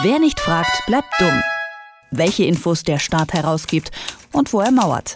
Wer nicht fragt, bleibt dumm. Welche Infos der Staat herausgibt und wo er mauert.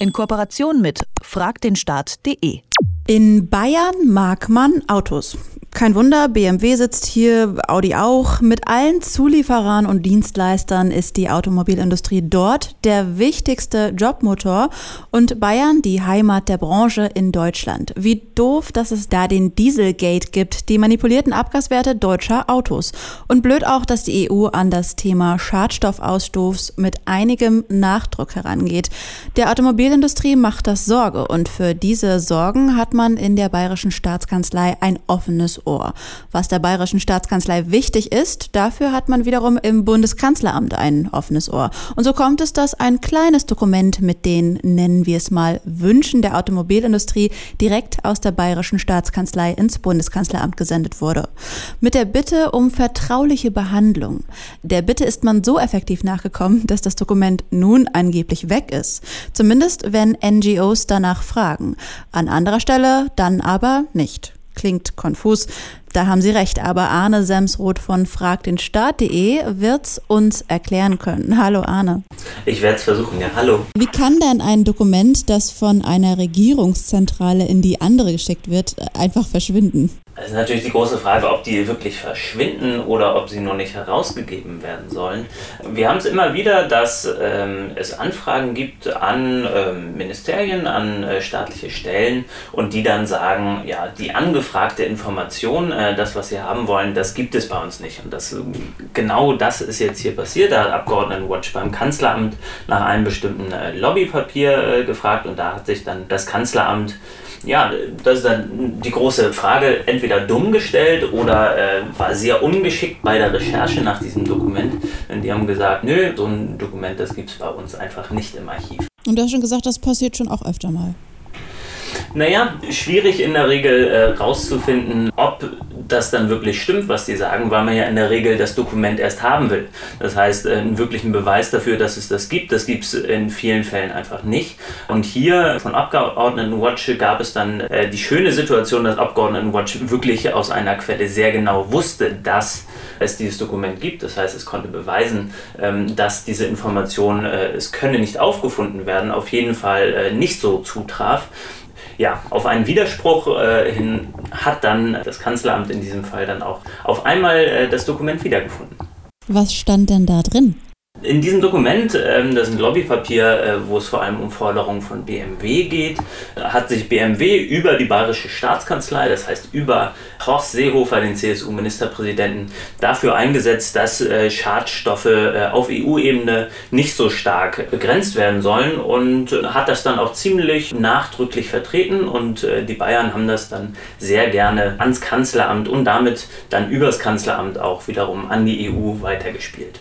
In Kooperation mit fragdenstaat.de. In Bayern mag man Autos. Kein Wunder, BMW sitzt hier, Audi auch. Mit allen Zulieferern und Dienstleistern ist die Automobilindustrie dort der wichtigste Jobmotor und Bayern die Heimat der Branche in Deutschland. Wie doof, dass es da den Dieselgate gibt, die manipulierten Abgaswerte deutscher Autos. Und blöd auch, dass die EU an das Thema Schadstoffausstoß mit einigem Nachdruck herangeht. Der Automobilindustrie macht das Sorge und für diese Sorgen hat man in der bayerischen Staatskanzlei ein offenes Ohr. Was der bayerischen Staatskanzlei wichtig ist, dafür hat man wiederum im Bundeskanzleramt ein offenes Ohr. Und so kommt es, dass ein kleines Dokument mit den, nennen wir es mal, Wünschen der Automobilindustrie direkt aus der bayerischen Staatskanzlei ins Bundeskanzleramt gesendet wurde. Mit der Bitte um vertrauliche Behandlung. Der Bitte ist man so effektiv nachgekommen, dass das Dokument nun angeblich weg ist. Zumindest wenn NGOs danach fragen. An anderer Stelle dann aber nicht. Klingt konfus. Da haben Sie recht, aber Arne Semsroth von fragdenstaat.de wird's uns erklären können. Hallo Arne. Ich werde es versuchen, ja, hallo. Wie kann denn ein Dokument, das von einer Regierungszentrale in die andere geschickt wird, einfach verschwinden? Es ist natürlich die große Frage, ob die wirklich verschwinden oder ob sie noch nicht herausgegeben werden sollen. Wir haben es immer wieder, dass ähm, es Anfragen gibt an ähm, Ministerien, an äh, staatliche Stellen und die dann sagen, ja, die angefragte Information, äh, das, was sie haben wollen, das gibt es bei uns nicht. Und das, genau das ist jetzt hier passiert. Da hat Abgeordnetenwatch beim Kanzleramt nach einem bestimmten äh, Lobbypapier äh, gefragt und da hat sich dann das Kanzleramt ja, das ist dann die große Frage, entweder dumm gestellt oder äh, war sehr ungeschickt bei der Recherche nach diesem Dokument. Denn die haben gesagt, nö, so ein Dokument, das gibt es bei uns einfach nicht im Archiv. Und du hast schon gesagt, das passiert schon auch öfter mal. Naja, schwierig in der Regel äh, rauszufinden, ob das dann wirklich stimmt, was die sagen, weil man ja in der Regel das Dokument erst haben will. Das heißt, äh, einen wirklichen Beweis dafür, dass es das gibt, das gibt es in vielen Fällen einfach nicht. Und hier von Abgeordnetenwatch gab es dann äh, die schöne Situation, dass Abgeordnetenwatch wirklich aus einer Quelle sehr genau wusste, dass es dieses Dokument gibt. Das heißt, es konnte beweisen, ähm, dass diese Information, äh, es könne nicht aufgefunden werden, auf jeden Fall äh, nicht so zutraf ja, auf einen Widerspruch äh, hin hat dann das Kanzleramt in diesem Fall dann auch auf einmal äh, das Dokument wiedergefunden. Was stand denn da drin? In diesem Dokument, ähm, das ist ein Lobbypapier, äh, wo es vor allem um Forderungen von BMW geht, hat sich BMW über die Bayerische Staatskanzlei, das heißt über Horst Seehofer, den CSU-Ministerpräsidenten, dafür eingesetzt, dass äh, Schadstoffe äh, auf EU-Ebene nicht so stark begrenzt werden sollen und hat das dann auch ziemlich nachdrücklich vertreten und die Bayern haben das dann sehr gerne ans Kanzleramt und damit dann übers Kanzleramt auch wiederum an die EU weitergespielt.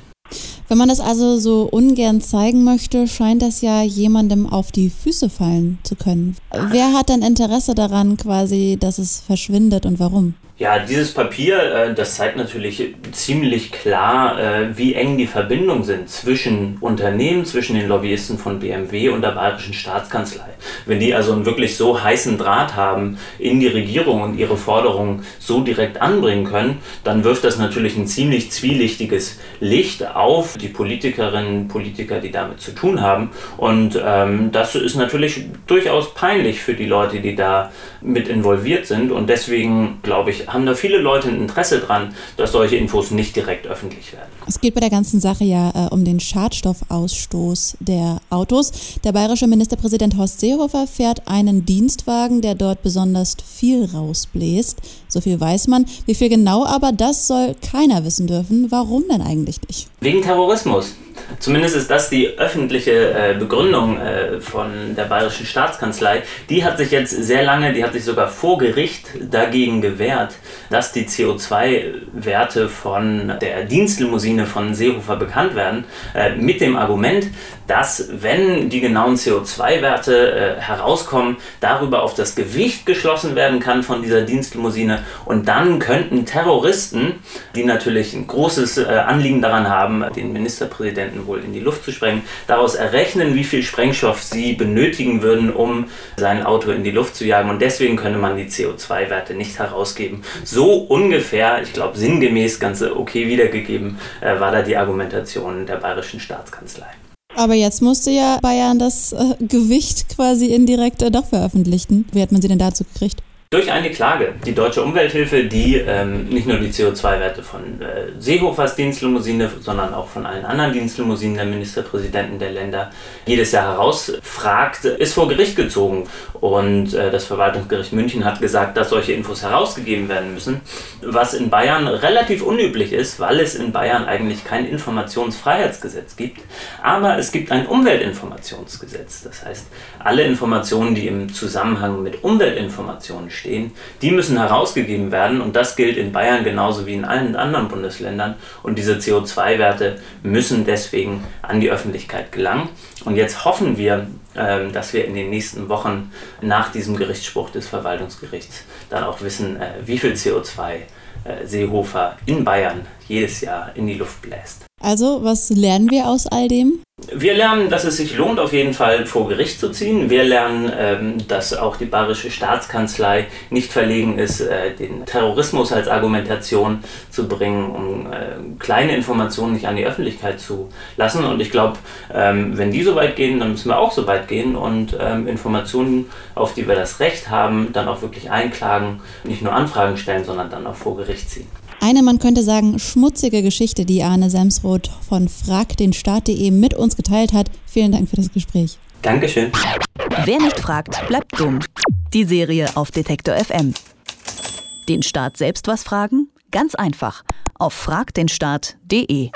Wenn man das also so ungern zeigen möchte, scheint das ja jemandem auf die Füße fallen zu können. Wer hat denn Interesse daran quasi, dass es verschwindet und warum? Ja, dieses Papier, äh, das zeigt natürlich ziemlich klar, äh, wie eng die Verbindungen sind zwischen Unternehmen, zwischen den Lobbyisten von BMW und der Bayerischen Staatskanzlei. Wenn die also einen wirklich so heißen Draht haben in die Regierung und ihre Forderungen so direkt anbringen können, dann wirft das natürlich ein ziemlich zwielichtiges Licht auf die Politikerinnen und Politiker, die damit zu tun haben. Und ähm, das ist natürlich durchaus peinlich für die Leute, die da mit involviert sind. Und deswegen, glaube ich, haben da viele Leute ein Interesse dran, dass solche Infos nicht direkt öffentlich werden. Es geht bei der ganzen Sache ja äh, um den Schadstoffausstoß der Autos. Der bayerische Ministerpräsident Horst Seehofer fährt einen Dienstwagen, der dort besonders viel rausbläst. So viel weiß man. Wie viel genau aber, das soll keiner wissen dürfen. Warum denn eigentlich nicht? Wegen Terrorismus. Zumindest ist das die öffentliche äh, Begründung äh, von der bayerischen Staatskanzlei. Die hat sich jetzt sehr lange, die hat sich sogar vor Gericht dagegen gewehrt, dass die CO2-Werte von der Dienstlimousine von Seehofer bekannt werden, äh, mit dem Argument, dass wenn die genauen CO2-Werte äh, herauskommen, darüber auf das Gewicht geschlossen werden kann von dieser Dienstlimousine und dann könnten Terroristen, die natürlich ein großes Anliegen daran haben, den Ministerpräsidenten Präsidenten wohl in die Luft zu sprengen, daraus errechnen, wie viel Sprengstoff sie benötigen würden, um sein Auto in die Luft zu jagen. Und deswegen könne man die CO2-Werte nicht herausgeben. So ungefähr, ich glaube sinngemäß, ganz okay wiedergegeben, äh, war da die Argumentation der bayerischen Staatskanzlei. Aber jetzt musste ja Bayern das äh, Gewicht quasi indirekt äh, doch veröffentlichen. Wie hat man sie denn dazu gekriegt? Durch eine Klage. Die Deutsche Umwelthilfe, die ähm, nicht nur die CO2-Werte von äh, Seehofers Dienstlimousine, sondern auch von allen anderen Dienstlimousinen der Ministerpräsidenten der Länder jedes Jahr herausfragt, ist vor Gericht gezogen. Und äh, das Verwaltungsgericht München hat gesagt, dass solche Infos herausgegeben werden müssen, was in Bayern relativ unüblich ist, weil es in Bayern eigentlich kein Informationsfreiheitsgesetz gibt. Aber es gibt ein Umweltinformationsgesetz. Das heißt, alle Informationen, die im Zusammenhang mit Umweltinformationen stehen, die müssen herausgegeben werden und das gilt in Bayern genauso wie in allen anderen Bundesländern und diese CO2-Werte müssen deswegen an die Öffentlichkeit gelangen. Und jetzt hoffen wir, ähm, dass wir in den nächsten Wochen nach diesem Gerichtsspruch des Verwaltungsgerichts dann auch wissen, äh, wie viel CO2 äh, Seehofer in Bayern jedes Jahr in die Luft bläst. Also, was lernen wir aus all dem? Wir lernen, dass es sich lohnt, auf jeden Fall vor Gericht zu ziehen. Wir lernen, ähm, dass auch die bayerische Staatskanzlei nicht verlegen ist, äh, den Terrorismus als Argumentation zu bringen, um äh, kleine Informationen nicht an die Öffentlichkeit zu lassen. Und ich glaube, ähm, wenn die so weit gehen, dann müssen wir auch so weit gehen und ähm, Informationen, auf die wir das Recht haben, dann auch wirklich einklagen, nicht nur Anfragen stellen, sondern dann auch vor Gericht ziehen. Eine, man könnte sagen, schmutzige Geschichte, die Arne Semsroth von fragdenstaat.de mit uns geteilt hat. Vielen Dank für das Gespräch. Dankeschön. Wer nicht fragt, bleibt dumm. Die Serie auf Detektor FM. Den Staat selbst was fragen? Ganz einfach. Auf fragdenstaat.de.